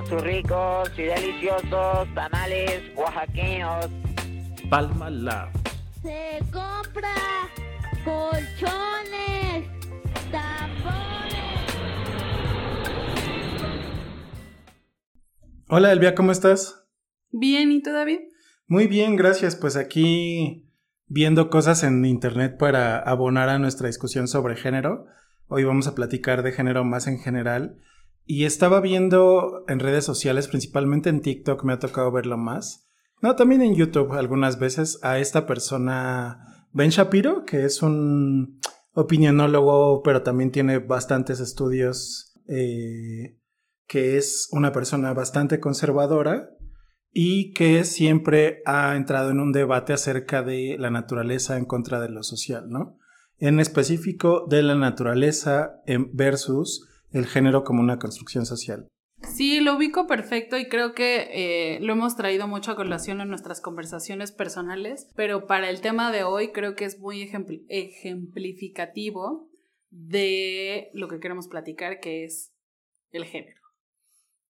con sus ricos y deliciosos tamales oaxaqueños. Palma Lab. Se compra colchones, tapones. Hola Elvia, ¿cómo estás? Bien, ¿y tú, David? Muy bien, gracias. Pues aquí viendo cosas en internet para abonar a nuestra discusión sobre género. Hoy vamos a platicar de género más en general. Y estaba viendo en redes sociales, principalmente en TikTok, me ha tocado verlo más. No, también en YouTube algunas veces a esta persona, Ben Shapiro, que es un opinionólogo, pero también tiene bastantes estudios, eh, que es una persona bastante conservadora y que siempre ha entrado en un debate acerca de la naturaleza en contra de lo social, ¿no? En específico de la naturaleza versus el género como una construcción social. Sí, lo ubico perfecto y creo que eh, lo hemos traído mucho a colación en nuestras conversaciones personales, pero para el tema de hoy creo que es muy ejemplificativo de lo que queremos platicar, que es el género.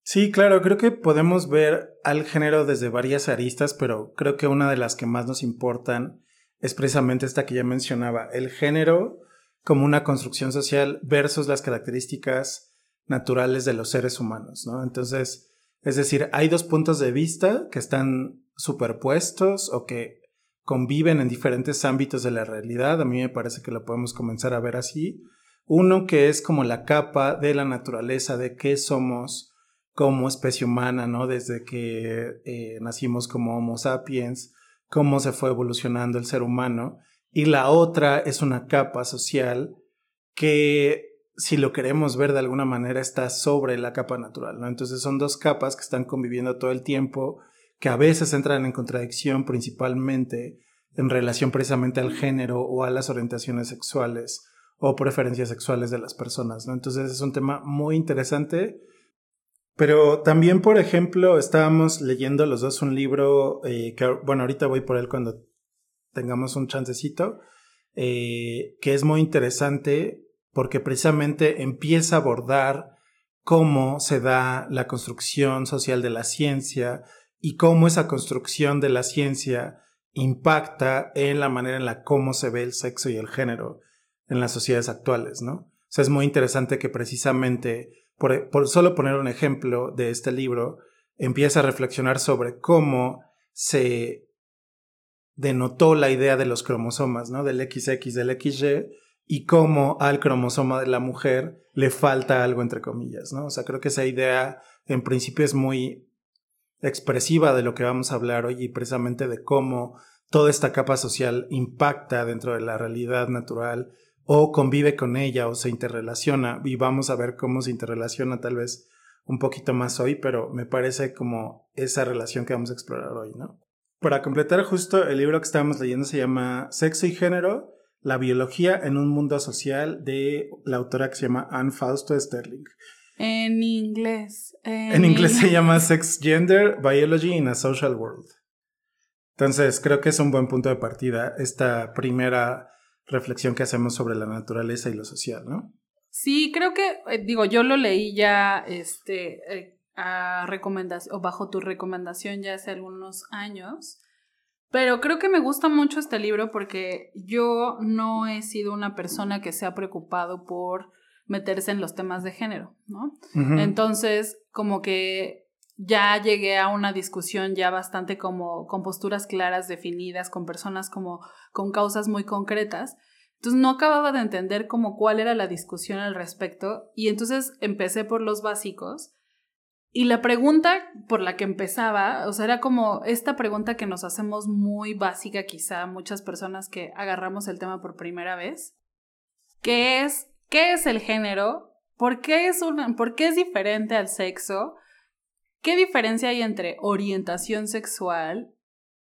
Sí, claro, creo que podemos ver al género desde varias aristas, pero creo que una de las que más nos importan es precisamente esta que ya mencionaba, el género como una construcción social versus las características naturales de los seres humanos, ¿no? Entonces, es decir, hay dos puntos de vista que están superpuestos o que conviven en diferentes ámbitos de la realidad. A mí me parece que lo podemos comenzar a ver así. Uno que es como la capa de la naturaleza, de qué somos, como especie humana, ¿no? Desde que eh, nacimos como Homo sapiens, cómo se fue evolucionando el ser humano. Y la otra es una capa social que, si lo queremos ver de alguna manera, está sobre la capa natural, ¿no? Entonces son dos capas que están conviviendo todo el tiempo, que a veces entran en contradicción principalmente en relación precisamente al género o a las orientaciones sexuales o preferencias sexuales de las personas, ¿no? Entonces es un tema muy interesante pero también, por ejemplo, estábamos leyendo los dos un libro eh, que, bueno, ahorita voy por él cuando tengamos un chancecito, eh, que es muy interesante porque precisamente empieza a abordar cómo se da la construcción social de la ciencia y cómo esa construcción de la ciencia impacta en la manera en la cómo se ve el sexo y el género en las sociedades actuales, ¿no? Es muy interesante que precisamente por, solo poner un ejemplo de este libro, empieza a reflexionar sobre cómo se denotó la idea de los cromosomas, ¿no? Del XX, del XY, y cómo al cromosoma de la mujer le falta algo, entre comillas, ¿no? O sea, creo que esa idea en principio es muy expresiva de lo que vamos a hablar hoy y precisamente de cómo toda esta capa social impacta dentro de la realidad natural o convive con ella o se interrelaciona y vamos a ver cómo se interrelaciona tal vez un poquito más hoy, pero me parece como esa relación que vamos a explorar hoy, ¿no? Para completar justo el libro que estábamos leyendo se llama Sexo y Género, la biología en un mundo social de la autora que se llama Anne Fausto Sterling. En inglés. En, inglés se llama Sex, Gender, Biology in a Social World. Entonces creo que es un buen punto de partida esta primera reflexión que hacemos sobre la naturaleza y lo social, ¿no? Sí, creo que, eh, digo, yo lo leí ya, este, eh, a recomendación, o bajo tu recomendación ya hace algunos años, pero creo que me gusta mucho este libro porque yo no he sido una persona que se ha preocupado por meterse en los temas de género, ¿no? Entonces, como que ya llegué a una discusión ya bastante como con posturas claras, definidas, con personas como con causas muy concretas. Entonces no acababa de entender como cuál era la discusión al respecto y entonces empecé por los básicos y la pregunta por la que empezaba, o sea, era como esta pregunta que nos hacemos muy básica quizá muchas personas que agarramos el tema por primera vez, que es ¿qué es el género? ¿Por qué es, una, ¿por qué es diferente al sexo? ¿Qué diferencia hay entre orientación sexual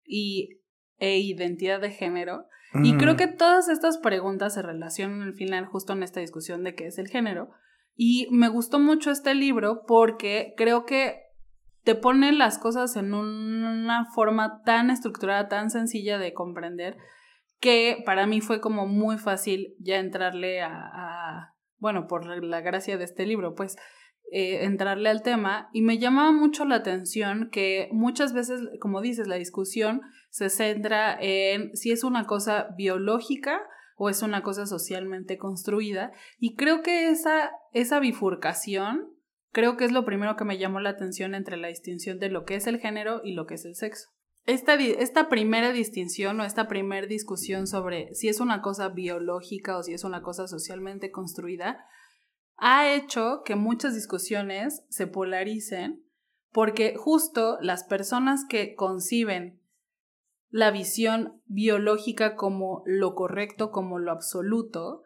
y, e identidad de género? Y creo que todas estas preguntas se relacionan al final justo en esta discusión de qué es el género. Y me gustó mucho este libro porque creo que te pone las cosas en una forma tan estructurada, tan sencilla de comprender, que para mí fue como muy fácil ya entrarle a, bueno, por la gracia de este libro, pues eh, entrarle al tema. Y me llamaba mucho la atención que muchas veces, como dices, la discusión se centra en si es una cosa biológica o es una cosa socialmente construida y creo que esa, esa bifurcación creo que es lo primero que me llamó la atención entre la distinción de lo que es el género y lo que es el sexo. Esta, esta primera distinción o esta primera discusión sobre si es una cosa biológica o si es una cosa socialmente construida ha hecho que muchas discusiones se polaricen porque justo las personas que conciben la visión biológica como lo correcto, como lo absoluto,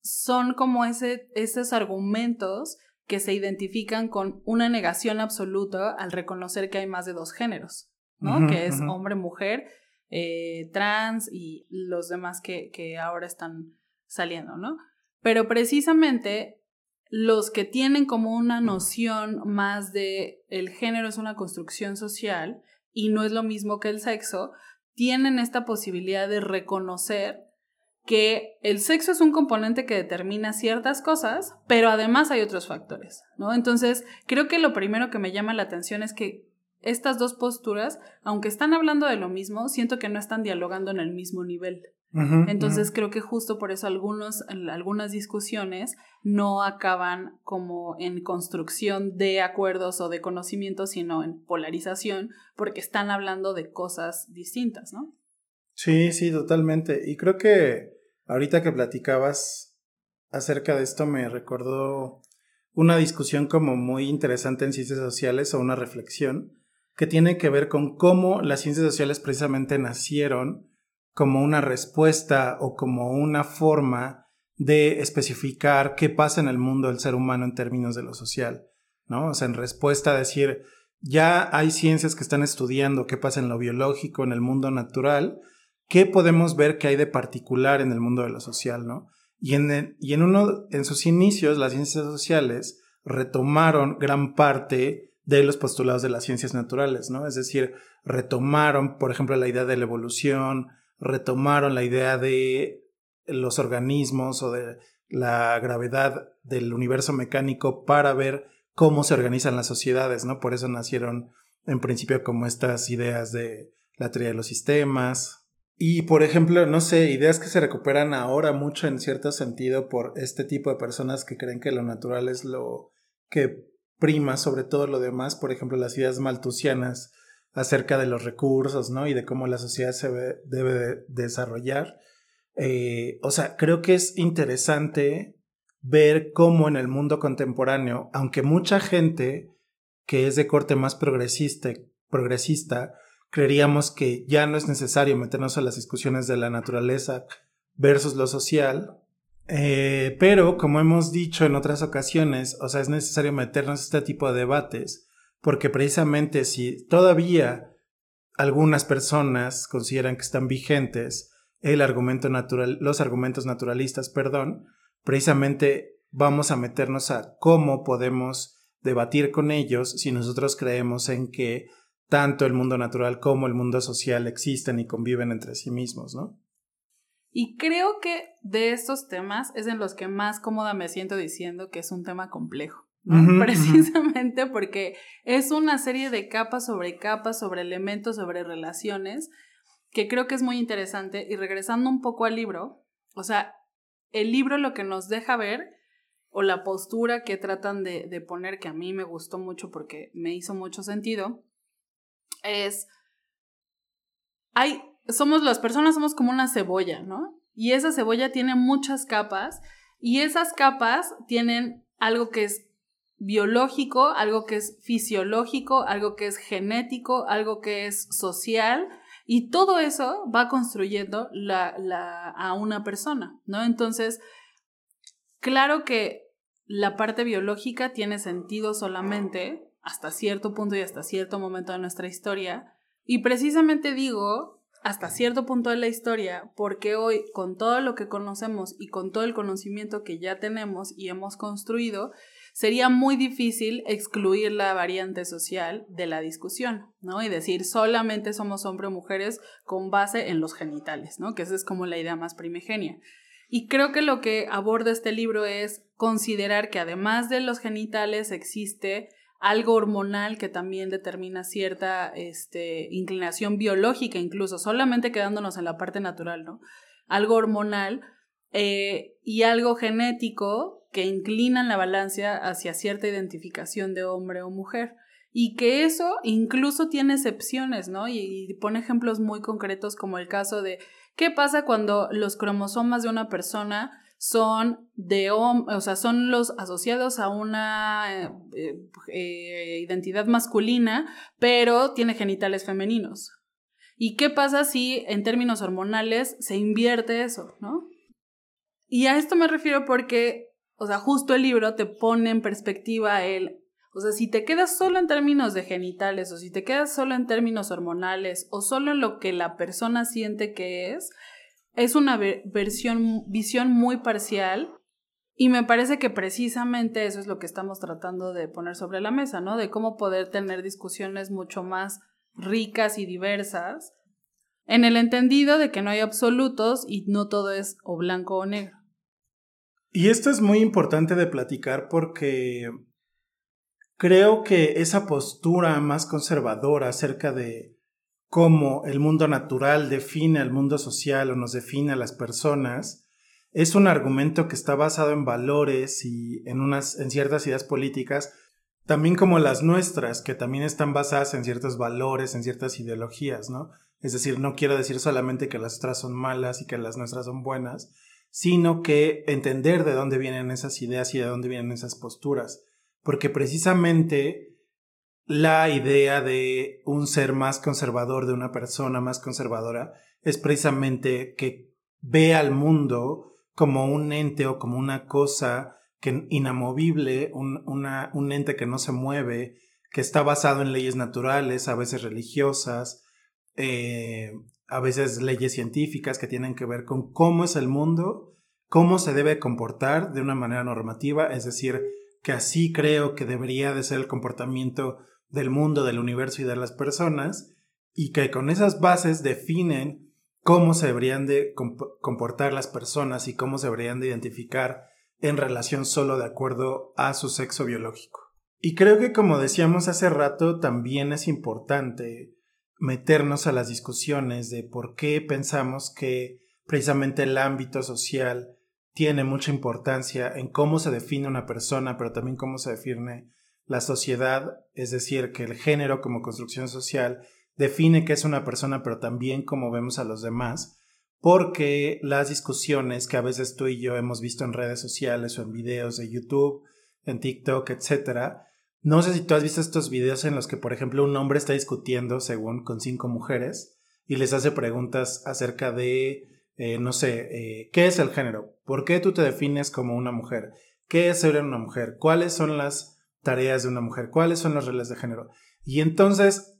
son como ese, esos argumentos que se identifican con una negación absoluta al reconocer que hay más de dos géneros, ¿no? que es hombre-mujer, eh, trans y los demás que, que ahora están saliendo, ¿no? Pero precisamente los que tienen como una noción más de el género es una construcción social y no es lo mismo que el sexo, tienen esta posibilidad de reconocer que el sexo es un componente que determina ciertas cosas, pero además hay otros factores, ¿no? Entonces, creo que lo primero que me llama la atención es que estas dos posturas, aunque están hablando de lo mismo, siento que no están dialogando en el mismo nivel. Entonces creo que justo por eso algunos, algunas discusiones no acaban como en construcción de acuerdos o de conocimientos, sino en polarización, porque están hablando de cosas distintas, ¿no? Sí, sí, totalmente. Y creo que ahorita que platicabas acerca de esto me recordó una discusión como muy interesante en ciencias sociales o una reflexión que tiene que ver con cómo las ciencias sociales precisamente nacieron como una respuesta o como una forma de especificar qué pasa en el mundo del ser humano en términos de lo social, ¿no? O sea, en respuesta a decir, ya hay ciencias que están estudiando qué pasa en lo biológico, en el mundo natural, qué podemos ver que hay de particular en el mundo de lo social, ¿no? Y en, y en uno, en sus inicios, las ciencias sociales retomaron gran parte de los postulados de las ciencias naturales, ¿no? Es decir, retomaron, por ejemplo, la idea de la evolución, retomaron la idea de los organismos o de la gravedad del universo mecánico para ver cómo se organizan las sociedades, ¿no? Por eso nacieron en principio como estas ideas de la teoría de los sistemas. Y por ejemplo, no sé, ideas que se recuperan ahora mucho en cierto sentido por este tipo de personas que creen que lo natural es lo que prima sobre todo lo demás, por ejemplo, las ideas maltusianas acerca de los recursos, ¿no? Y de cómo la sociedad se debe desarrollar. Eh, o sea, creo que es interesante ver cómo en el mundo contemporáneo, aunque mucha gente que es de corte más progresista, progresista, creeríamos que ya no es necesario meternos a las discusiones de la naturaleza versus lo social, eh, pero como hemos dicho en otras ocasiones, o sea, es necesario meternos a este tipo de debates porque precisamente si todavía algunas personas consideran que están vigentes el argumento natural, los argumentos naturalistas, perdón, precisamente vamos a meternos a cómo podemos debatir con ellos si nosotros creemos en que tanto el mundo natural como el mundo social existen y conviven entre sí mismos, ¿no? Y creo que de estos temas es en los que más cómoda me siento diciendo que es un tema complejo. Precisamente porque es una serie de capas sobre capas, sobre elementos, sobre relaciones, que creo que es muy interesante. Y regresando un poco al libro, o sea, el libro lo que nos deja ver, o la postura que tratan de, de poner, que a mí me gustó mucho porque me hizo mucho sentido, es, hay, somos las personas, somos como una cebolla, ¿no? Y esa cebolla tiene muchas capas y esas capas tienen algo que es biológico, algo que es fisiológico, algo que es genético, algo que es social, y todo eso va construyendo la, la, a una persona, ¿no? Entonces, claro que la parte biológica tiene sentido solamente hasta cierto punto y hasta cierto momento de nuestra historia, y precisamente digo hasta cierto punto de la historia, porque hoy con todo lo que conocemos y con todo el conocimiento que ya tenemos y hemos construido, sería muy difícil excluir la variante social de la discusión, ¿no? Y decir solamente somos hombres o mujeres con base en los genitales, ¿no? Que esa es como la idea más primigenia. Y creo que lo que aborda este libro es considerar que además de los genitales existe algo hormonal que también determina cierta este, inclinación biológica incluso, solamente quedándonos en la parte natural, ¿no? Algo hormonal eh, y algo genético que inclinan la balanza hacia cierta identificación de hombre o mujer. Y que eso incluso tiene excepciones, ¿no? Y, pone ejemplos muy concretos como el caso de qué pasa cuando los cromosomas de una persona son de o sea, son los asociados a una eh, eh, identidad masculina, pero tiene genitales femeninos. ¿Y qué pasa si en términos hormonales se invierte eso, no? Y a esto me refiero porque, o sea, justo el libro te pone en perspectiva el, o sea, si te quedas solo en términos de genitales o si te quedas solo en términos hormonales o solo en lo que la persona siente que es, es una versión, visión muy parcial y me parece que precisamente eso es lo que estamos tratando de poner sobre la mesa, ¿no? De cómo poder tener discusiones mucho más ricas y diversas en el entendido de que no hay absolutos y no todo es o blanco o negro. Y esto es muy importante de platicar porque creo que esa postura más conservadora acerca de cómo el mundo natural define al mundo social o nos define a las personas, es un argumento que está basado en valores y en, unas, en ciertas ideas políticas, también como las nuestras, que también están basadas en ciertos valores, en ciertas ideologías, ¿no? Es decir, no quiero decir solamente que las otras son malas y que las nuestras son buenas, sino que entender de dónde vienen esas ideas y de dónde vienen esas posturas, porque precisamente la idea de un ser más conservador, de una persona más conservadora, es precisamente que ve al mundo como un ente o como una cosa que inamovible, un, un ente que no se mueve, que está basado en leyes naturales, a veces religiosas, eh, a veces leyes científicas que tienen que ver con cómo es el mundo, cómo se debe comportar de una manera normativa, es decir, que así creo que debería de ser el comportamiento del mundo, del universo y de las personas, y que con esas bases definen cómo se deberían de comportar las personas y cómo se deberían de identificar en relación solo de acuerdo a su sexo biológico. Y creo que como decíamos hace rato, también es importante meternos a las discusiones de por qué pensamos que precisamente el ámbito social tiene mucha importancia en cómo se define una persona, pero también cómo se define la sociedad, es decir, que el género como construcción social define qué es una persona, pero también cómo vemos a los demás, porque las discusiones que a veces tú y yo hemos visto en redes sociales o en videos de YouTube, en TikTok, etcétera, no sé si tú has visto estos videos en los que, por ejemplo, un hombre está discutiendo, según, con cinco mujeres y les hace preguntas acerca de, eh, no sé, eh, ¿qué es el género? ¿Por qué tú te defines como una mujer? ¿Qué es ser una mujer? ¿Cuáles son las tareas de una mujer, cuáles son las reglas de género. Y entonces,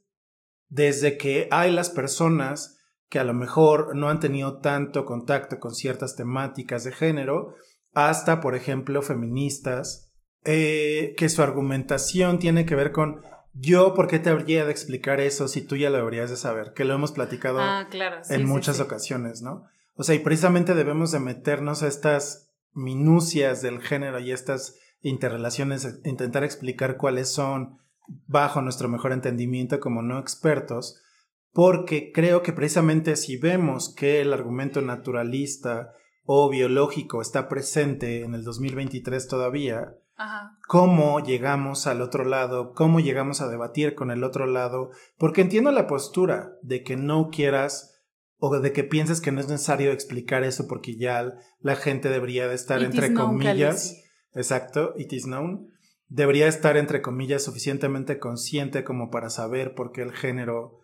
desde que hay las personas que a lo mejor no han tenido tanto contacto con ciertas temáticas de género, hasta, por ejemplo, feministas, eh, que su argumentación tiene que ver con yo, ¿por qué te habría de explicar eso si tú ya lo deberías de saber? Que lo hemos platicado ah, en muchas ocasiones, ¿no? O sea, y precisamente debemos de meternos a estas minucias del género y estas interrelaciones, intentar explicar cuáles son bajo nuestro mejor entendimiento como no expertos, porque creo que precisamente si vemos que el argumento naturalista o biológico está presente en el 2023 todavía, cómo llegamos al otro lado, cómo llegamos a debatir con el otro lado, porque entiendo la postura de que no quieras o de que pienses que no es necesario explicar eso porque ya la gente debería de estar entre comillas. Exacto, it is known. Debería estar, entre comillas, suficientemente consciente como para saber por qué el género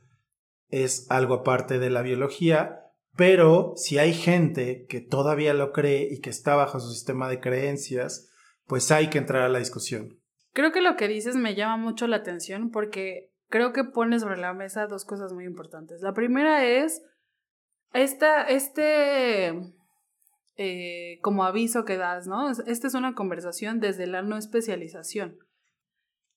es algo aparte de la biología, pero si hay gente que todavía lo cree y que está bajo su sistema de creencias, pues hay que entrar a la discusión. Creo que lo que dices me llama mucho la atención porque creo que pone sobre la mesa dos cosas muy importantes. La primera es esta, este eh, como aviso que das, ¿no? Esta es una conversación desde la no especialización.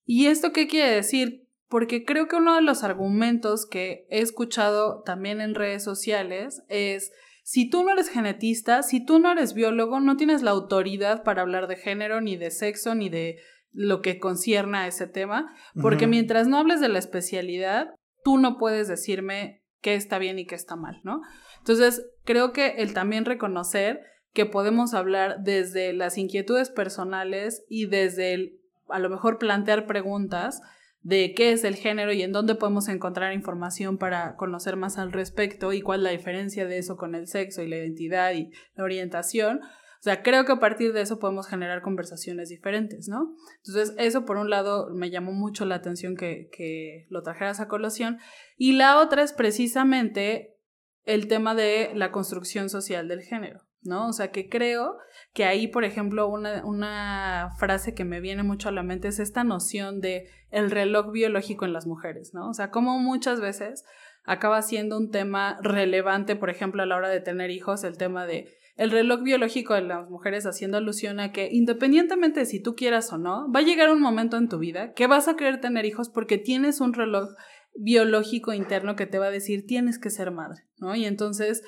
¿Y esto qué quiere decir? Porque creo que uno de los argumentos que he escuchado también en redes sociales es, si tú no eres genetista, si tú no eres biólogo, no tienes la autoridad para hablar de género, ni de sexo, ni de lo que concierne a ese tema, porque mientras no hables de la especialidad, tú no puedes decirme qué está bien y qué está mal, ¿no? Entonces, creo que el también reconocer que podemos hablar desde las inquietudes personales y desde el, a lo mejor plantear preguntas de qué es el género y en dónde podemos encontrar información para conocer más al respecto y cuál es la diferencia de eso con el sexo y la identidad y la orientación, o sea, creo que a partir de eso podemos generar conversaciones diferentes, ¿no? Entonces, eso por un lado me llamó mucho la atención que, que lo trajeras a colación. Y la otra es precisamente el tema de la construcción social del género, ¿no? O sea, que creo que ahí, por ejemplo, una, una, frase que me viene mucho a la mente es esta noción de el reloj biológico en las mujeres, ¿no? O sea, como muchas veces acaba siendo un tema relevante, por ejemplo, a la hora de tener hijos, el tema de el reloj biológico de las mujeres haciendo alusión a que independientemente de si tú quieras o no, va a llegar un momento en tu vida que vas a querer tener hijos porque tienes un reloj biológico interno que te va a decir tienes que ser madre, ¿no? Y entonces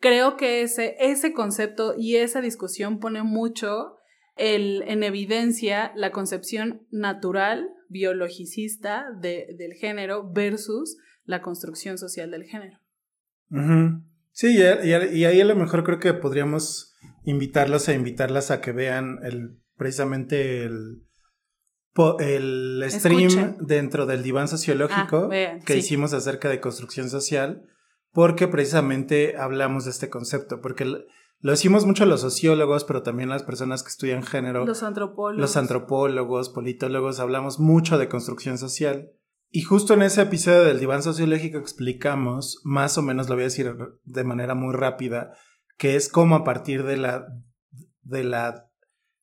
creo que ese, ese concepto y esa discusión pone mucho el, en evidencia la concepción natural, biologicista del género versus la construcción social del género. Sí, y, ahí a lo mejor creo que podríamos invitarlos a invitarlas a que vean el, precisamente el, el stream dentro del diván sociológico ah, que hicimos acerca de construcción social, porque precisamente hablamos de este concepto, porque lo decimos mucho los sociólogos, pero también las personas que estudian género, los antropólogos, los antropólogos, politólogos, hablamos mucho de construcción social. Y justo en ese episodio del diván sociológico explicamos, más o menos lo voy a decir de manera muy rápida, que es cómo a partir de la, de la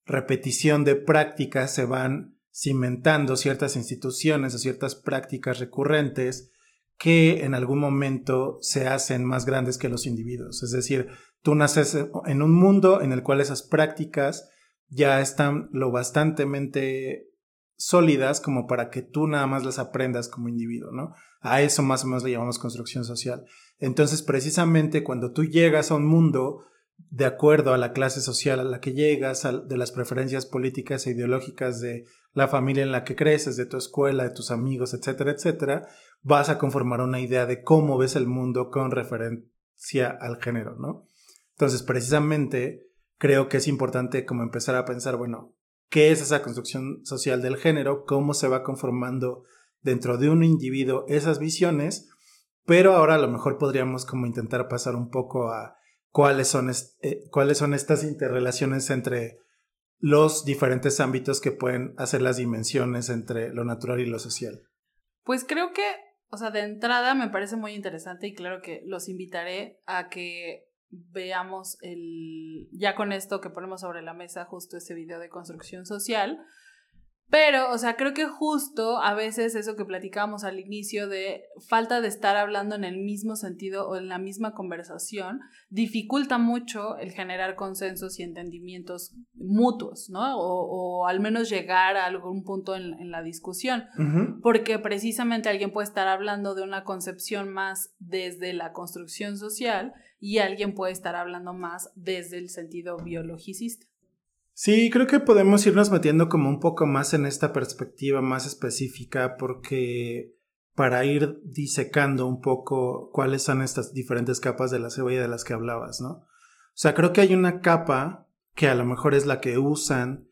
repetición de prácticas se van cimentando ciertas instituciones o ciertas prácticas recurrentes que en algún momento se hacen más grandes que los individuos. Es decir, tú naces en un mundo en el cual esas prácticas ya están lo bastantemente sólidas como para que tú nada más las aprendas como individuo, ¿no? A eso más o menos le llamamos construcción social. Entonces, precisamente cuando tú llegas a un mundo de acuerdo a la clase social a la que llegas, de las preferencias políticas e ideológicas de la familia en la que creces, de tu escuela, de tus amigos, etcétera, etcétera, vas a conformar una idea de cómo ves el mundo con referencia al género, ¿no? Entonces, precisamente, creo que es importante como empezar a pensar, bueno, qué es esa construcción social del género, cómo se va conformando dentro de un individuo esas visiones, pero ahora a lo mejor podríamos como intentar pasar un poco a cuáles son, eh, cuáles son estas interrelaciones entre los diferentes ámbitos que pueden hacer las dimensiones entre lo natural y lo social. Pues creo que, o sea, de entrada me parece muy interesante y claro que los invitaré a que veamos el, ya con esto que ponemos sobre la mesa, justo ese video de construcción social. Pero, o sea, creo que justo a veces eso que platicábamos al inicio de falta de estar hablando en el mismo sentido o en la misma conversación, dificulta mucho el generar consensos y entendimientos mutuos, ¿no? O, al menos llegar a algún punto en, la discusión. Porque precisamente alguien puede estar hablando de una concepción más desde la construcción social y alguien puede estar hablando más desde el sentido biologicista. Sí, creo que podemos irnos metiendo como un poco más en esta perspectiva más específica porque para ir disecando un poco cuáles son estas diferentes capas de la cebolla de las que hablabas, ¿no? O sea, creo que hay una capa que a lo mejor es la que usan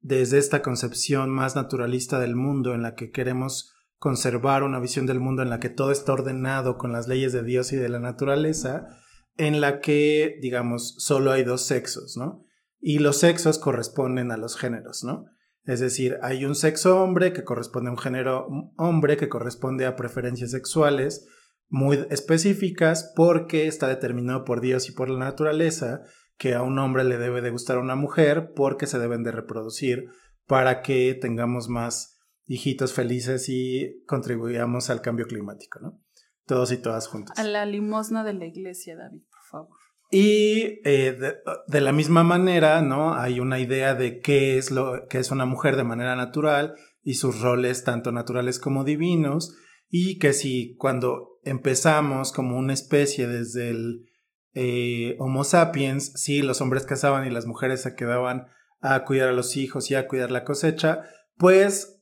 desde esta concepción más naturalista del mundo en la que queremos conservar una visión del mundo en la que todo está ordenado con las leyes de Dios y de la naturaleza en la que, digamos, solo hay dos sexos, ¿no? Y los sexos corresponden a los géneros, ¿no? Es decir, hay un sexo hombre que corresponde a un género hombre que corresponde a preferencias sexuales muy específicas porque está determinado por Dios y por la naturaleza que a un hombre le debe de gustar a una mujer porque se deben de reproducir para que tengamos más hijitos felices y contribuyamos al cambio climático, ¿no? Todos y todas juntos. A la limosna de la iglesia, David, por favor. Y eh, de, la misma manera, ¿no? Hay una idea de qué es lo que es una mujer de manera natural y sus roles tanto naturales como divinos. Y que si cuando empezamos como una especie desde el eh, Homo sapiens, sí, los hombres cazaban y las mujeres se quedaban a cuidar a los hijos y a cuidar la cosecha, pues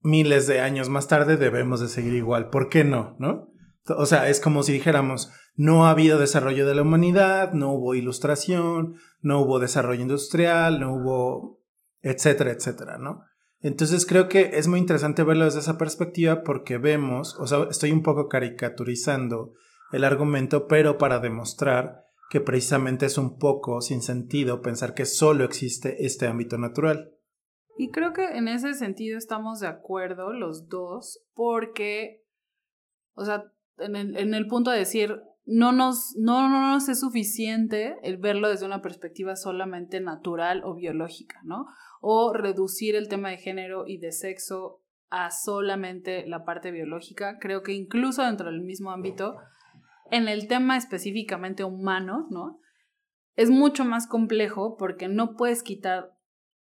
miles de años más tarde debemos de seguir igual. ¿Por qué no? ¿No? O sea, es como si dijéramos, no ha habido desarrollo de la humanidad, no hubo ilustración, no hubo desarrollo industrial, no hubo, etcétera, etcétera, ¿no? Entonces creo que es muy interesante verlo desde esa perspectiva porque vemos, o sea, estoy un poco caricaturizando el argumento, pero para demostrar que precisamente es un poco sin sentido pensar que solo existe este ámbito natural. Y creo que en ese sentido estamos de acuerdo los dos, porque, o sea, en el, en el punto de decir, no nos, no, no es suficiente el verlo desde una perspectiva solamente natural o biológica, ¿no? O reducir el tema de género y de sexo a solamente la parte biológica. Creo que incluso dentro del mismo ámbito, en el tema específicamente humano, ¿no? Es mucho más complejo porque no puedes quitar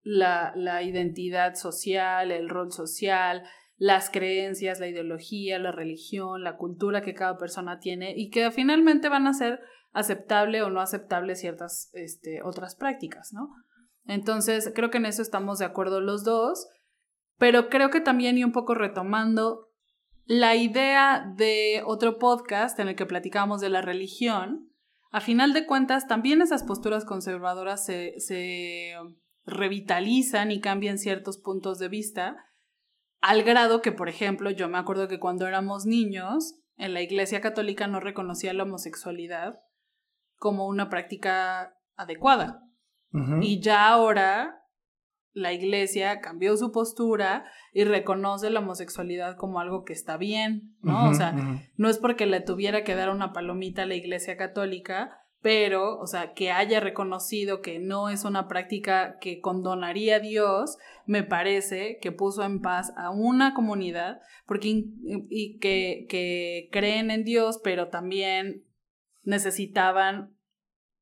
la, la identidad social, el rol social, las creencias, la ideología, la religión, la cultura que cada persona tiene y que finalmente van a ser aceptable o no aceptable ciertas este, otras prácticas, ¿no? Entonces, creo que en eso estamos de acuerdo los dos, pero creo que también y un poco retomando la idea de otro podcast en el que platicábamos de la religión, a final de cuentas también esas posturas conservadoras se, se revitalizan y cambian ciertos puntos de vista al grado que, por ejemplo, yo me acuerdo que cuando éramos niños, en la Iglesia Católica no reconocía la homosexualidad como una práctica adecuada. Y ya ahora la Iglesia cambió su postura y reconoce la homosexualidad como algo que está bien, ¿no? o sea, no es porque le tuviera que dar una palomita a la Iglesia Católica, pero, o sea, que haya reconocido que no es una práctica que condonaría a Dios, me parece que puso en paz a una comunidad porque, y que, que creen en Dios, pero también necesitaban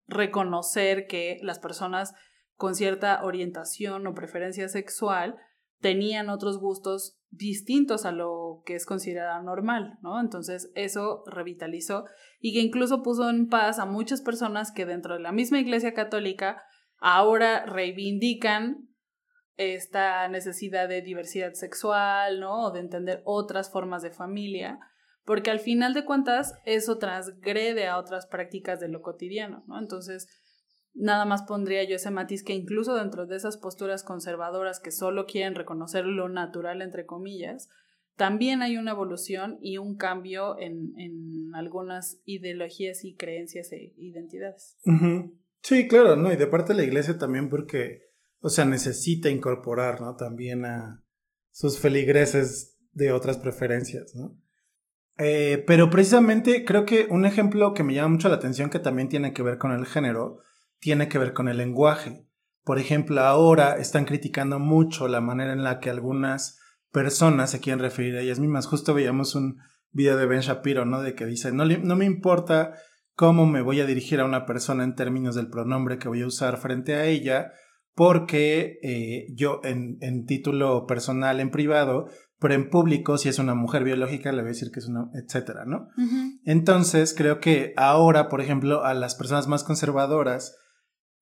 reconocer que las personas con cierta orientación o preferencia sexual tenían otros gustos distintos a lo que es considerado normal, ¿no? Entonces eso revitalizó y que incluso puso en paz a muchas personas que dentro de la misma Iglesia Católica ahora reivindican esta necesidad de diversidad sexual, ¿no? O de entender otras formas de familia, porque al final de cuentas eso transgrede a otras prácticas de lo cotidiano, ¿no? Entonces, nada más pondría yo ese matiz que incluso dentro de esas posturas conservadoras que solo quieren reconocer lo natural, entre comillas, también hay una evolución y un cambio en, en algunas ideologías y creencias e identidades. Sí, claro, ¿no? Y de parte de la iglesia también porque, o sea, necesita incorporar, ¿no? También a sus feligreses de otras preferencias, ¿no? Eh, pero precisamente creo que un ejemplo que me llama mucho la atención que también tiene que ver con el género tiene que ver con el lenguaje. Por ejemplo, ahora están criticando mucho la manera en la que algunas personas se quieren referir a ellas mismas. Justo veíamos un video de Ben Shapiro, ¿no? De que dice, no, no me importa cómo me voy a dirigir a una persona en términos del pronombre que voy a usar frente a ella, porque eh, yo en, en, título personal, en privado, pero en público, si es una mujer biológica, le voy a decir que es una, etcétera, ¿no? Entonces, creo que ahora, por ejemplo, a las personas más conservadoras,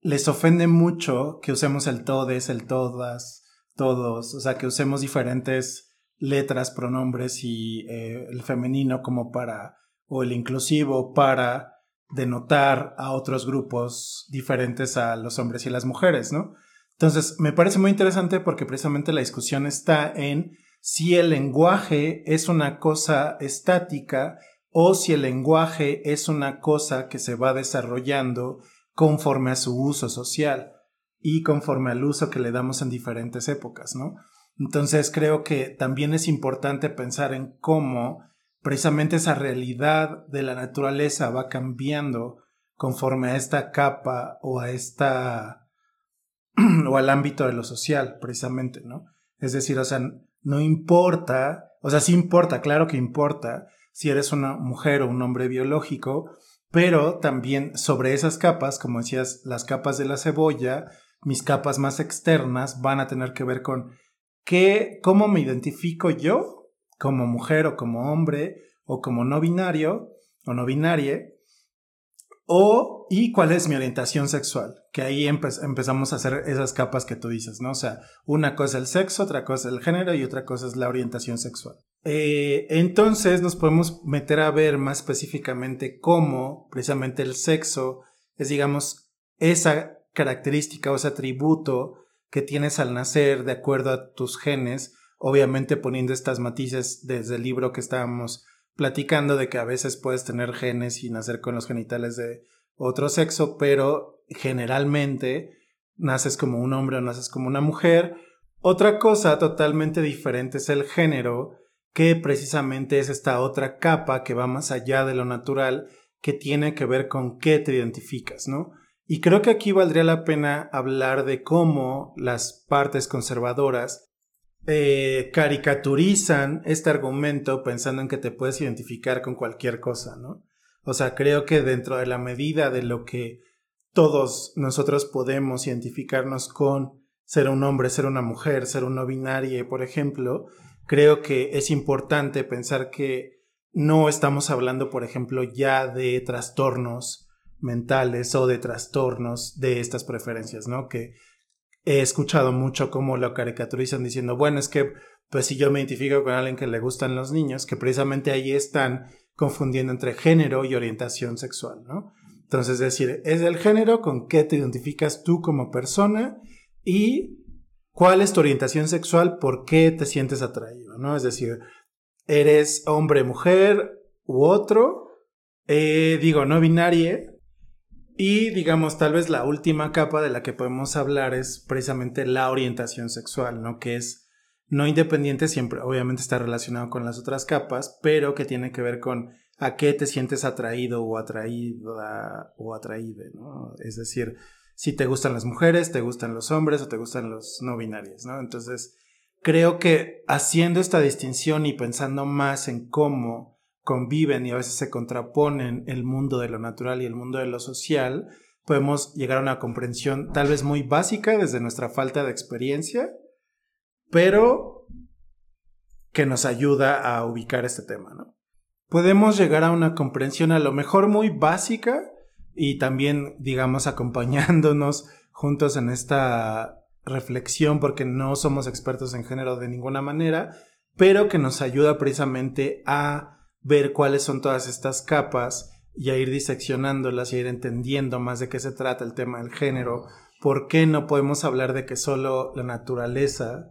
les ofende mucho que usemos el todes, el todas, todos, o sea, que usemos diferentes letras, pronombres y eh, el femenino como para, o el inclusivo para denotar a otros grupos diferentes a los hombres y las mujeres, ¿no? Entonces, me parece muy interesante porque precisamente la discusión está en si el lenguaje es una cosa estática o si el lenguaje es una cosa que se va desarrollando conforme a su uso social y conforme al uso que le damos en diferentes épocas, ¿no? Entonces creo que también es importante pensar en cómo precisamente esa realidad de la naturaleza va cambiando conforme a esta capa o a esta o al ámbito de lo social, precisamente, ¿no? Es decir, o sea, no importa, o sea, sí importa, claro que importa si eres una mujer o un hombre biológico, pero también sobre esas capas, como decías, las capas de la cebolla, mis capas más externas van a tener que ver con qué, cómo me identifico yo como mujer o como hombre o como no binario o no binarie O, ¿y cuál es mi orientación sexual? Que ahí empezamos a hacer esas capas que tú dices, ¿no? O sea, una cosa es el sexo, otra cosa es el género y otra cosa es la orientación sexual. Eh, entonces nos podemos meter a ver más específicamente cómo precisamente el sexo es, digamos, esa característica o ese atributo que tienes al nacer de acuerdo a tus genes, obviamente poniendo estas matices desde el libro que estábamos platicando de que a veces puedes tener genes y nacer con los genitales de otro sexo, pero generalmente naces como un hombre o naces como una mujer. Otra cosa totalmente diferente es el género, que precisamente es esta otra capa que va más allá de lo natural, que tiene que ver con qué te identificas, ¿no? Y creo que aquí valdría la pena hablar de cómo las partes conservadoras eh, caricaturizan este argumento pensando en que te puedes identificar con cualquier cosa, ¿no? O sea, creo que dentro de la medida de lo que todos nosotros podemos identificarnos con ser un hombre, ser una mujer, ser un no binario, por ejemplo, creo que es importante pensar que no estamos hablando, por ejemplo, ya de trastornos mentales o de trastornos de estas preferencias, ¿no? Que he escuchado mucho cómo lo caricaturizan diciendo, bueno, es que pues si yo me identifico con alguien que le gustan los niños, que precisamente ahí están confundiendo entre género y orientación sexual, ¿no? Entonces, es decir, es el género con qué te identificas tú como persona y cuál es tu orientación sexual, por qué te sientes atraído, ¿no? Es decir, eres hombre, mujer u otro, eh, digo, no binario, y digamos, tal vez la última capa de la que podemos hablar es precisamente la orientación sexual, ¿no? Que es no independiente, siempre obviamente está relacionado con las otras capas, pero que tiene que ver con a qué te sientes atraído o atraída o atraída, ¿no? Es decir, si te gustan las mujeres, te gustan los hombres o te gustan los no binarios, ¿no? Entonces, creo que haciendo esta distinción y pensando más en cómo conviven y a veces se contraponen el mundo de lo natural y el mundo de lo social, podemos llegar a una comprensión tal vez muy básica desde nuestra falta de experiencia, pero que nos ayuda a ubicar este tema, ¿no? Podemos llegar a una comprensión a lo mejor muy básica y también, digamos, acompañándonos juntos en esta reflexión porque no somos expertos en género de ninguna manera, pero que nos ayuda precisamente a ver cuáles son todas estas capas y a ir diseccionándolas y a ir entendiendo más de qué se trata el tema del género, por qué no podemos hablar de que solo la naturaleza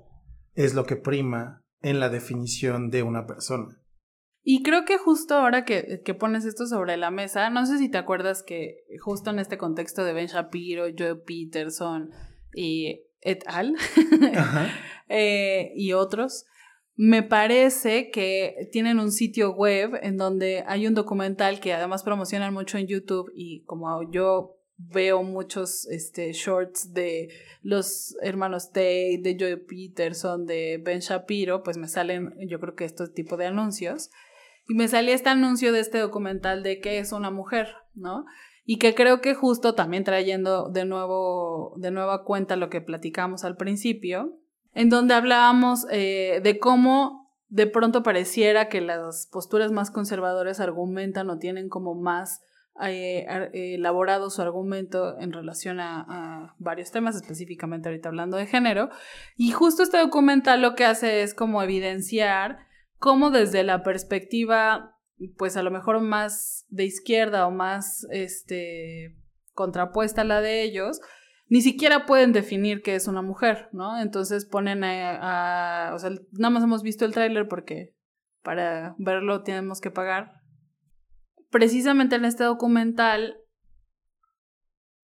es lo que prima en la definición de una persona. Y creo que justo ahora que, pones esto sobre la mesa, no sé si te acuerdas que justo en este contexto de Ben Shapiro, Joe Peterson y et al, eh, y otros, me parece que tienen un sitio web en donde hay un documental que además promocionan mucho en YouTube y como yo veo muchos este, shorts de los hermanos Tate, de Joe Peterson, de Ben Shapiro, pues me salen yo creo que estos tipos de anuncios. Y me salía este anuncio de este documental de que es una mujer, ¿no? Y que creo que justo también trayendo de nuevo, de nueva cuenta lo que platicamos al principio, en donde hablábamos eh, de cómo de pronto pareciera que las posturas más conservadoras argumentan o tienen como más eh, elaborado su argumento en relación a, a, varios temas, específicamente ahorita hablando de género. Y justo este documental lo que hace es como evidenciar cómo desde la perspectiva, pues a lo mejor más de izquierda o más este, contrapuesta a la de ellos, ni siquiera pueden definir qué es una mujer, ¿no? Entonces ponen a, o sea, nada más hemos visto el tráiler porque para verlo tenemos que pagar. Precisamente en este documental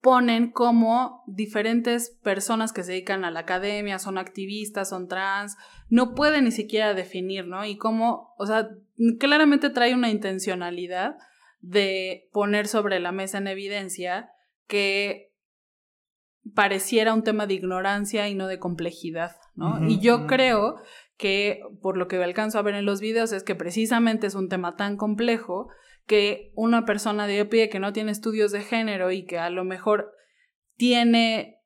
ponen como diferentes personas que se dedican a la academia, son activistas, son trans, no pueden ni siquiera definir, ¿no? Y cómo, o sea, claramente trae una intencionalidad de poner sobre la mesa en evidencia que pareciera un tema de ignorancia y no de complejidad, ¿no? y yo creo que por lo que alcanzo a ver en los videos es que precisamente es un tema tan complejo que una persona de pie que no tiene estudios de género y que a lo mejor tiene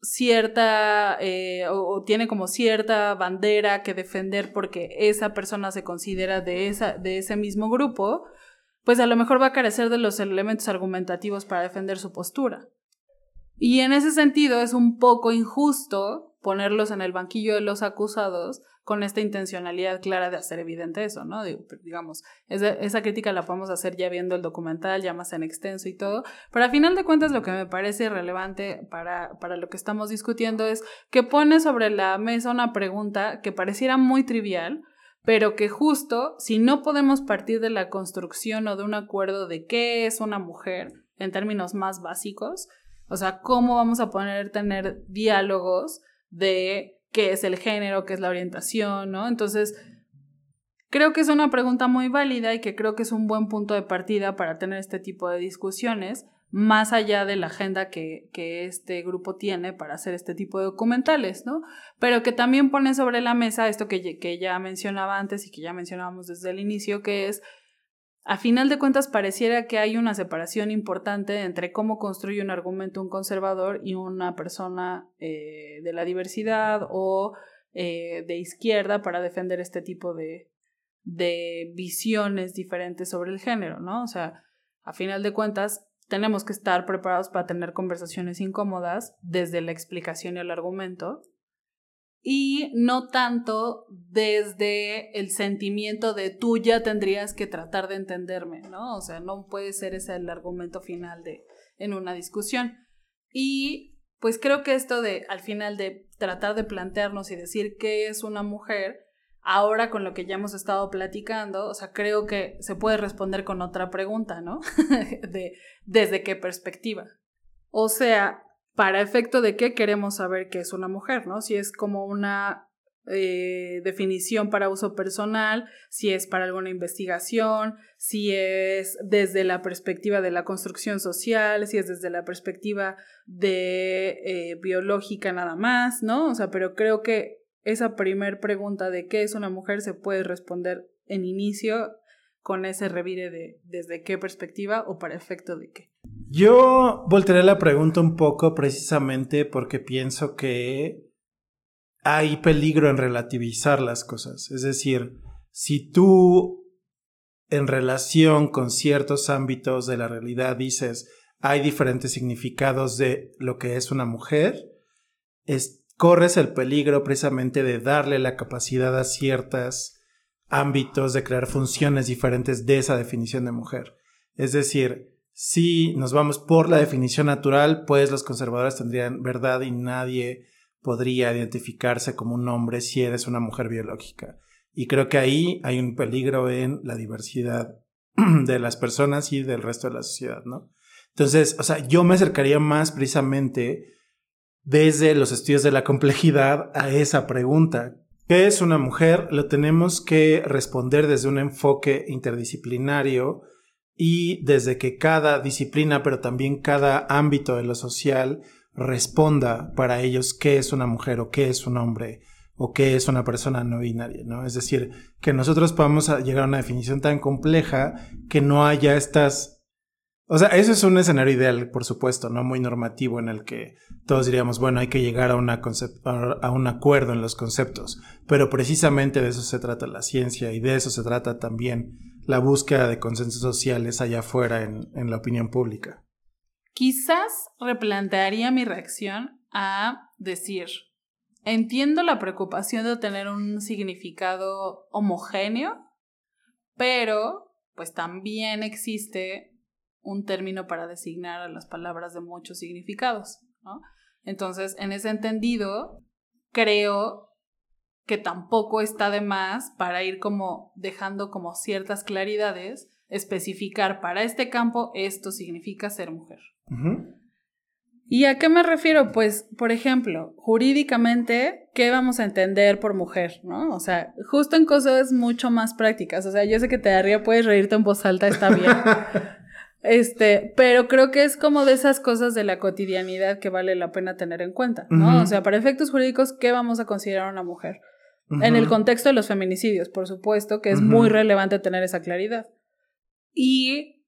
cierta eh, o, tiene como cierta bandera que defender porque esa persona se considera de, esa, de ese mismo grupo, pues a lo mejor va a carecer de los elementos argumentativos para defender su postura. Y en ese sentido es un poco injusto ponerlos en el banquillo de los acusados con esta intencionalidad clara de hacer evidente eso, ¿no? digamos, esa, esa, crítica la podemos hacer ya viendo el documental, ya más en extenso y todo, pero a final de cuentas lo que me parece relevante para, para lo que estamos discutiendo es que pone sobre la mesa una pregunta que pareciera muy trivial, pero que justo si no podemos partir de la construcción o de un acuerdo de qué es una mujer en términos más básicos, o sea, cómo vamos a poder tener diálogos de qué es el género, qué es la orientación, ¿no? Entonces, creo que es una pregunta muy válida y que creo que es un buen punto de partida para tener este tipo de discusiones, más allá de la agenda que, que, este grupo tiene para hacer este tipo de documentales, ¿no? Pero que también pone sobre la mesa esto que, que ya mencionaba antes y que ya mencionábamos desde el inicio, que es a final de cuentas, pareciera que hay una separación importante entre cómo construye un argumento un conservador y una persona eh, de la diversidad o eh, de izquierda para defender este tipo de, de visiones diferentes sobre el género, ¿no? O sea, a final de cuentas, tenemos que estar preparados para tener conversaciones incómodas desde la explicación y el argumento y no tanto desde el sentimiento de tú ya tendrías que tratar de entenderme, ¿no? O sea, no puede ser ese el argumento final de en una discusión. Y pues creo que esto de al final de tratar de plantearnos y decir qué es una mujer, ahora con lo que ya hemos estado platicando, o sea, creo que se puede responder con otra pregunta, ¿no? de desde qué perspectiva. O sea, para efecto de qué queremos saber qué es una mujer, ¿no? Si es como una eh, definición para uso personal, si es para alguna investigación, si es desde la perspectiva de la construcción social, si es desde la perspectiva de eh, biológica nada más, ¿no? O sea, pero creo que esa primer pregunta de qué es una mujer se puede responder en inicio con ese revire de desde qué perspectiva o para efecto de qué. Yo voltearé la pregunta un poco precisamente porque pienso que hay peligro en relativizar las cosas. Es decir, si tú en relación con ciertos ámbitos de la realidad dices hay diferentes significados de lo que es una mujer, corres el peligro precisamente de darle la capacidad a ciertas ámbitos de crear funciones diferentes de esa definición de mujer. Es decir, si nos vamos por la definición natural, pues los conservadores tendrían verdad y nadie podría identificarse como un hombre si eres una mujer biológica. Y creo que ahí hay un peligro en la diversidad de las personas y del resto de la sociedad, ¿no? Entonces, o sea, yo me acercaría más precisamente desde los estudios de la complejidad a esa pregunta. ¿Qué es una mujer? Lo tenemos que responder desde un enfoque interdisciplinario y desde que cada disciplina, pero también cada ámbito de lo social responda para ellos qué es una mujer o qué es un hombre o qué es una persona no binaria, ¿no? Es decir, que nosotros podamos llegar a una definición tan compleja que no haya estas o sea, eso es un escenario ideal, por supuesto, no muy normativo en el que todos diríamos, bueno, hay que llegar a, una a un acuerdo en los conceptos, pero precisamente de eso se trata la ciencia y de eso se trata también la búsqueda de consensos sociales allá afuera en, en la opinión pública. Quizás replantearía mi reacción a decir, entiendo la preocupación de tener un significado homogéneo, pero pues también existe un término para designar a las palabras de muchos significados, ¿no? Entonces, en ese entendido, creo que tampoco está de más para ir como dejando como ciertas claridades, especificar para este campo esto significa ser mujer. ¿Y a qué me refiero? Pues, por ejemplo, jurídicamente, ¿qué vamos a entender por mujer? ¿No? O sea, justo en cosas mucho más prácticas. O sea, yo sé que te daría, puedes reírte en voz alta, está bien. Este, pero creo que es como de esas cosas de la cotidianidad que vale la pena tener en cuenta, ¿no? O sea, para efectos jurídicos, ¿qué vamos a considerar una mujer? En el contexto de los feminicidios, por supuesto, que es muy relevante tener esa claridad. Y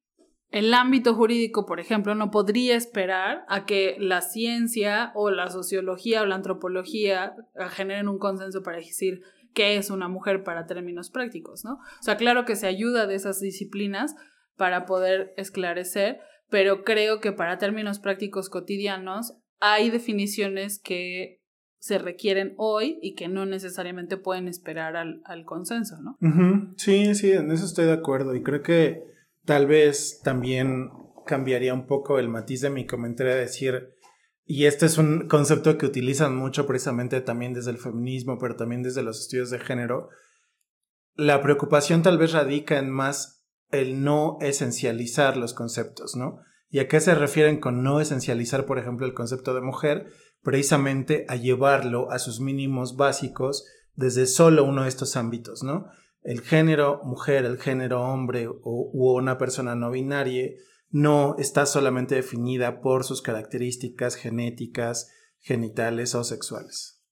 el ámbito jurídico, por ejemplo, no podría esperar a que la ciencia o la sociología o la antropología generen un consenso para decir qué es una mujer para términos prácticos, ¿no? O sea, claro que se ayuda de esas disciplinas, para poder esclarecer, pero creo que para términos prácticos cotidianos hay definiciones que se requieren hoy y que no necesariamente pueden esperar al, consenso, ¿no? Sí, sí, en eso estoy de acuerdo y creo que tal vez también cambiaría un poco el matiz de mi comentario a decir, y este es un concepto que utilizan mucho precisamente también desde el feminismo, pero también desde los estudios de género, la preocupación tal vez radica en más el no esencializar los conceptos, ¿no? ¿Y a qué se refieren con no esencializar, por ejemplo, el concepto de mujer? Precisamente a llevarlo a sus mínimos básicos desde solo uno de estos ámbitos, ¿no? El género mujer, el género hombre o, u una persona no binaria no está solamente definida por sus características genéticas, genitales o sexuales.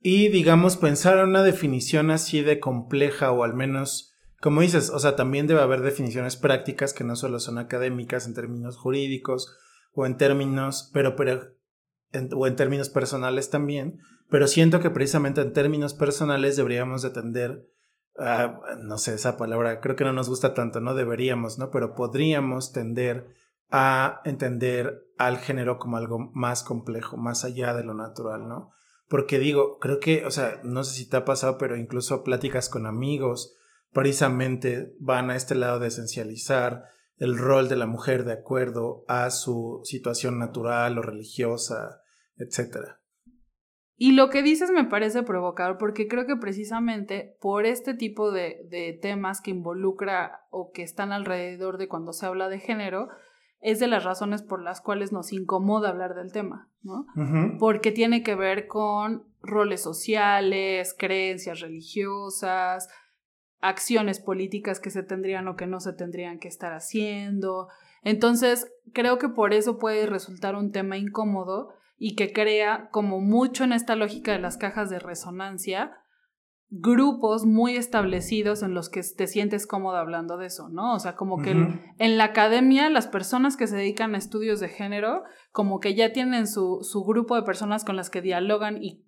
Y digamos, pensar en una definición así de compleja o al menos como dices, o sea, también debe haber definiciones prácticas que no solo son académicas en términos jurídicos o en términos, pero o en términos personales también, pero siento que precisamente en términos personales deberíamos de tender a, no sé, esa palabra creo que no nos gusta tanto, no deberíamos, ¿no? Pero podríamos tender a entender al género como algo más complejo, más allá de lo natural, ¿no? Porque digo, creo que, o sea, no sé si te ha pasado, pero incluso pláticas con amigos, precisamente van a este lado de esencializar el rol de la mujer de acuerdo a su situación natural o religiosa, etc. Y lo que dices me parece provocador porque creo que precisamente por este tipo de, de, temas que involucra o que están alrededor de cuando se habla de género, es de las razones por las cuales nos incomoda hablar del tema, ¿no? Porque tiene que ver con roles sociales, creencias religiosas, acciones políticas que se tendrían o que no se tendrían que estar haciendo. Entonces, creo que por eso puede resultar un tema incómodo y que crea, como mucho en esta lógica de las cajas de resonancia, grupos muy establecidos en los que te sientes cómodo hablando de eso, ¿no? O sea, como que en la academia las personas que se dedican a estudios de género, como que ya tienen su, su grupo de personas con las que dialogan y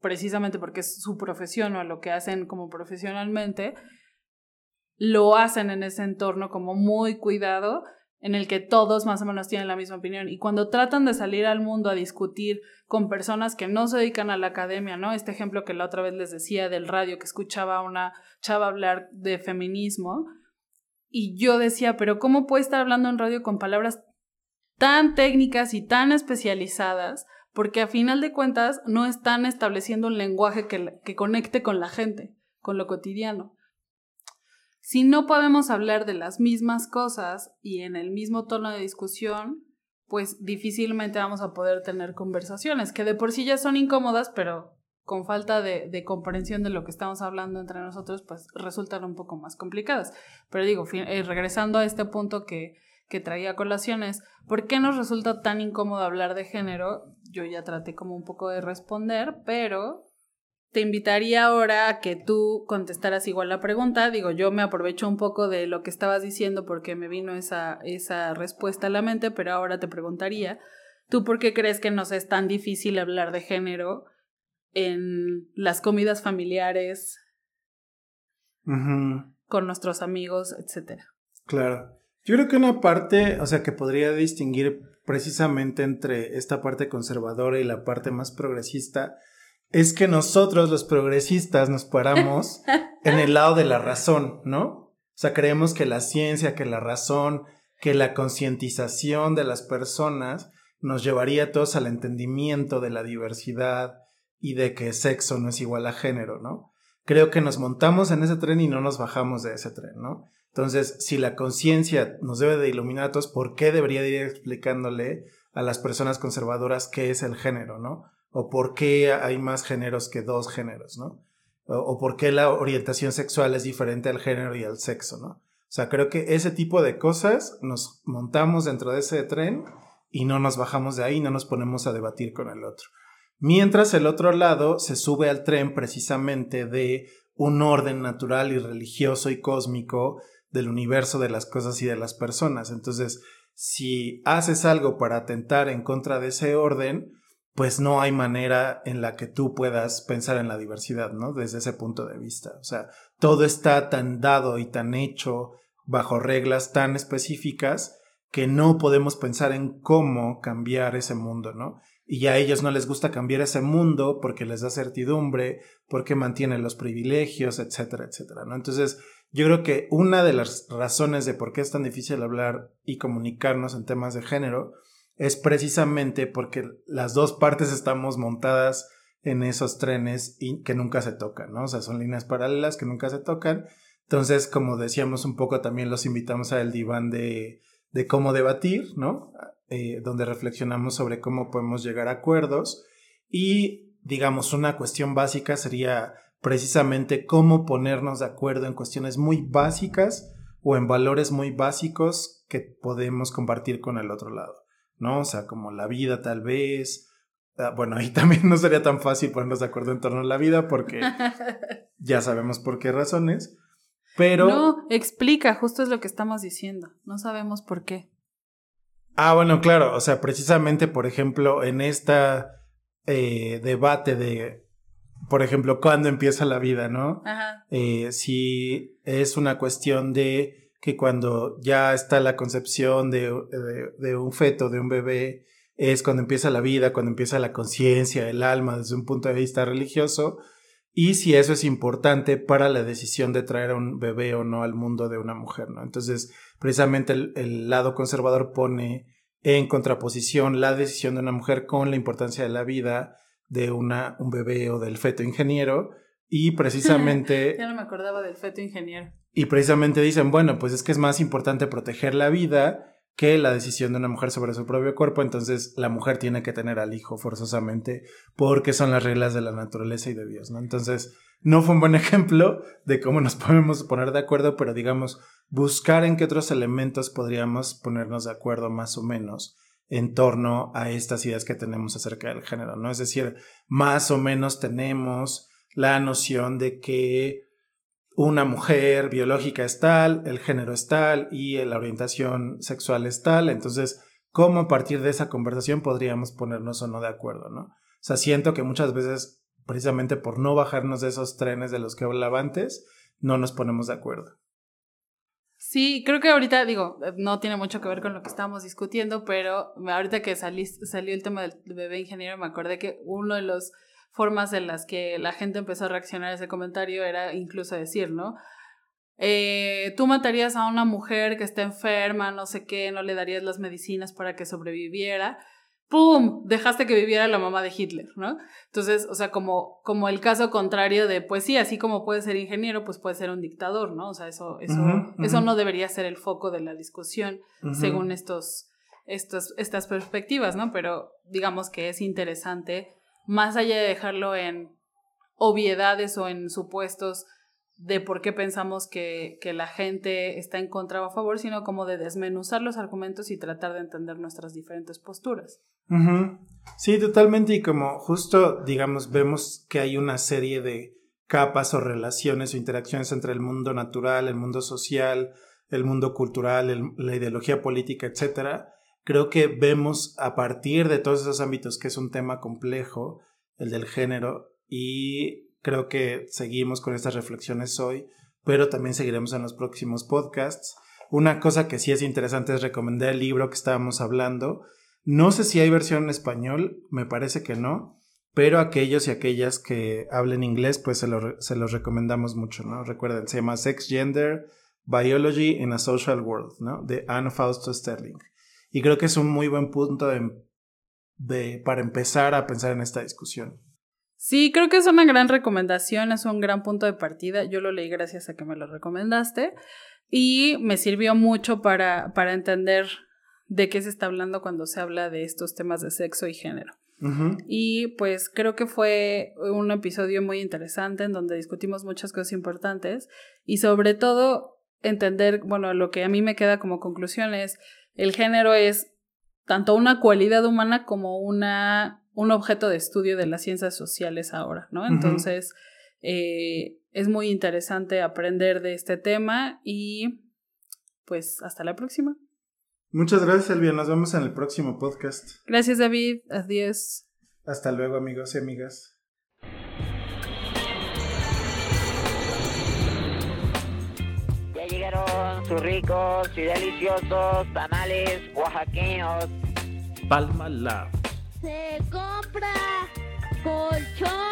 precisamente porque es su profesión o lo que hacen como profesionalmente, lo hacen en ese entorno como muy cuidado, en el que todos más o menos tienen la misma opinión. Y cuando tratan de salir al mundo a discutir con personas que no se dedican a la academia, ¿no? Este ejemplo que la otra vez les decía del radio, que escuchaba a una chava hablar de feminismo, y yo decía, pero ¿cómo puede estar hablando en radio con palabras tan técnicas y tan especializadas? Porque a final de cuentas no están estableciendo un lenguaje que, que conecte con la gente, con lo cotidiano. Si no podemos hablar de las mismas cosas y en el mismo tono de discusión, pues difícilmente vamos a poder tener conversaciones, que de por sí ya son incómodas, pero con falta de, de, comprensión de lo que estamos hablando entre nosotros, pues resultan un poco más complicadas. Pero digo, eh, regresando a este punto que, que traía colaciones, ¿por qué nos resulta tan incómodo hablar de género? Yo ya traté como un poco de responder, pero te invitaría ahora a que tú contestaras igual la pregunta. Digo, yo me aprovecho un poco de lo que estabas diciendo porque me vino esa, esa respuesta a la mente, pero ahora te preguntaría, ¿tú por qué crees que nos es tan difícil hablar de género en las comidas familiares, con nuestros amigos, etcétera? Claro. Yo creo que una parte, o sea, que podría distinguir precisamente entre esta parte conservadora y la parte más progresista, es que nosotros los progresistas nos paramos en el lado de la razón, ¿no? O sea, creemos que la ciencia, que la razón, que la concientización de las personas nos llevaría a todos al entendimiento de la diversidad y de que sexo no es igual a género, ¿no? Creo que nos montamos en ese tren y no nos bajamos de ese tren, ¿no? Entonces, si la conciencia nos debe de iluminar a todos, ¿por qué debería ir explicándole a las personas conservadoras qué es el género, ¿no? O por qué hay más géneros que dos géneros, ¿no? O, por qué la orientación sexual es diferente al género y al sexo, ¿no? O sea, creo que ese tipo de cosas nos montamos dentro de ese tren y no nos bajamos de ahí, no nos ponemos a debatir con el otro. Mientras el otro lado se sube al tren precisamente de un orden natural y religioso y cósmico del universo de las cosas y de las personas. Entonces, si haces algo para atentar en contra de ese orden, pues no hay manera en la que tú puedas pensar en la diversidad, ¿no? Desde ese punto de vista. O sea, todo está tan dado y tan hecho bajo reglas tan específicas que no podemos pensar en cómo cambiar ese mundo, ¿no? Y a ellos no les gusta cambiar ese mundo porque les da certidumbre, porque mantiene los privilegios, etcétera, etcétera, ¿no? Entonces, yo creo que una de las razones de por qué es tan difícil hablar y comunicarnos en temas de género es precisamente porque las dos partes estamos montadas en esos trenes y que nunca se tocan, ¿no? O sea, son líneas paralelas que nunca se tocan. Entonces, como decíamos un poco, también los invitamos al diván de, de cómo debatir, ¿no? Eh, donde reflexionamos sobre cómo podemos llegar a acuerdos y, digamos, una cuestión básica sería precisamente cómo ponernos de acuerdo en cuestiones muy básicas o en valores muy básicos que podemos compartir con el otro lado, ¿no? O sea, como la vida tal vez. Ah, bueno, ahí también no sería tan fácil ponernos de acuerdo en torno a la vida porque ya sabemos por qué razones. Pero... No, explica, justo es lo que estamos diciendo. No sabemos por qué. Ah, bueno, claro. O sea, precisamente, por ejemplo, en esta eh, debate de por ejemplo, cuándo empieza la vida, ¿no? Ajá. Eh, si es una cuestión de que cuando ya está la concepción de, de, un feto, de un bebé, es cuando empieza la vida, cuando empieza la conciencia, el alma, desde un punto de vista religioso, y si eso es importante para la decisión de traer a un bebé o no al mundo de una mujer, ¿no? Entonces, precisamente el, el lado conservador pone en contraposición la decisión de una mujer con la importancia de la vida, de una, un bebé o del feto ingeniero y precisamente... ya no me acordaba del feto ingeniero. Y precisamente dicen, bueno, pues es que es más importante proteger la vida que la decisión de una mujer sobre su propio cuerpo, entonces la mujer tiene que tener al hijo forzosamente porque son las reglas de la naturaleza y de Dios, ¿no? Entonces, no fue un buen ejemplo de cómo nos podemos poner de acuerdo, pero digamos, buscar en qué otros elementos podríamos ponernos de acuerdo más o menos en torno a estas ideas que tenemos acerca del género, ¿no? Es decir, más o menos tenemos la noción de que una mujer biológica es tal, el género es tal y la orientación sexual es tal, entonces, ¿cómo a partir de esa conversación podríamos ponernos o no de acuerdo, ¿no? O sea, siento que muchas veces, precisamente por no bajarnos de esos trenes de los que hablaba antes, no nos ponemos de acuerdo. Sí, creo que ahorita, digo, eh, no tiene mucho que ver con lo que estábamos discutiendo, pero ahorita que salió el tema del bebé ingeniero, me acordé que uno de las formas en las que la gente empezó a reaccionar a ese comentario era incluso decir, ¿no? Eh, tú matarías a una mujer que está enferma, no sé qué, no le darías las medicinas para que sobreviviera. ¡Pum! Dejaste que viviera la mamá de Hitler, ¿no? Entonces, o sea, como, como el caso contrario de, pues sí, así como puede ser ingeniero, pues puede ser un dictador, ¿no? O sea, eso, eso, eso no debería ser el foco de la discusión según estos, estos, estas perspectivas, ¿no? Pero digamos que es interesante, más allá de dejarlo en obviedades o en supuestos de por qué pensamos que, que, la gente está en contra o a favor, sino como de desmenuzar los argumentos y tratar de entender nuestras diferentes posturas. Sí, totalmente. Y como justo, digamos, vemos que hay una serie de capas o relaciones o interacciones entre el mundo natural, el mundo social, el mundo cultural, la ideología política, etcétera. Creo que vemos a partir de todos esos ámbitos que es un tema complejo, el del género, y creo que seguimos con estas reflexiones hoy, pero también seguiremos en los próximos podcasts. Una cosa que sí es interesante es recomendar el libro que estábamos hablando. No sé si hay versión en español, me parece que no, pero aquellos y aquellas que hablen inglés, pues se, se los recomendamos mucho, ¿no? Recuerden, se llama Sex, Gender, Biology in a Social World, ¿no? De Anne Fausto Sterling. Y creo que es un muy buen punto de, para empezar a pensar en esta discusión. Sí, creo que es una gran recomendación, es un gran punto de partida. Yo lo leí gracias a que me lo recomendaste y me sirvió mucho para, para entender de qué se está hablando cuando se habla de estos temas de sexo y género. Y pues creo que fue un episodio muy interesante en donde discutimos muchas cosas importantes y sobre todo entender, bueno, lo que a mí me queda como conclusión es el género es tanto una cualidad humana como una un objeto de estudio de las ciencias sociales ahora, ¿no? Entonces, eh, es muy interesante aprender de este tema y pues hasta la próxima. Muchas gracias, Elvia. Nos vemos en el próximo podcast. Gracias, David. Adiós. Hasta luego, amigos y amigas. llegaron sus ricos y deliciosos tamales oaxaqueños. Palma Lab. Se compra colchón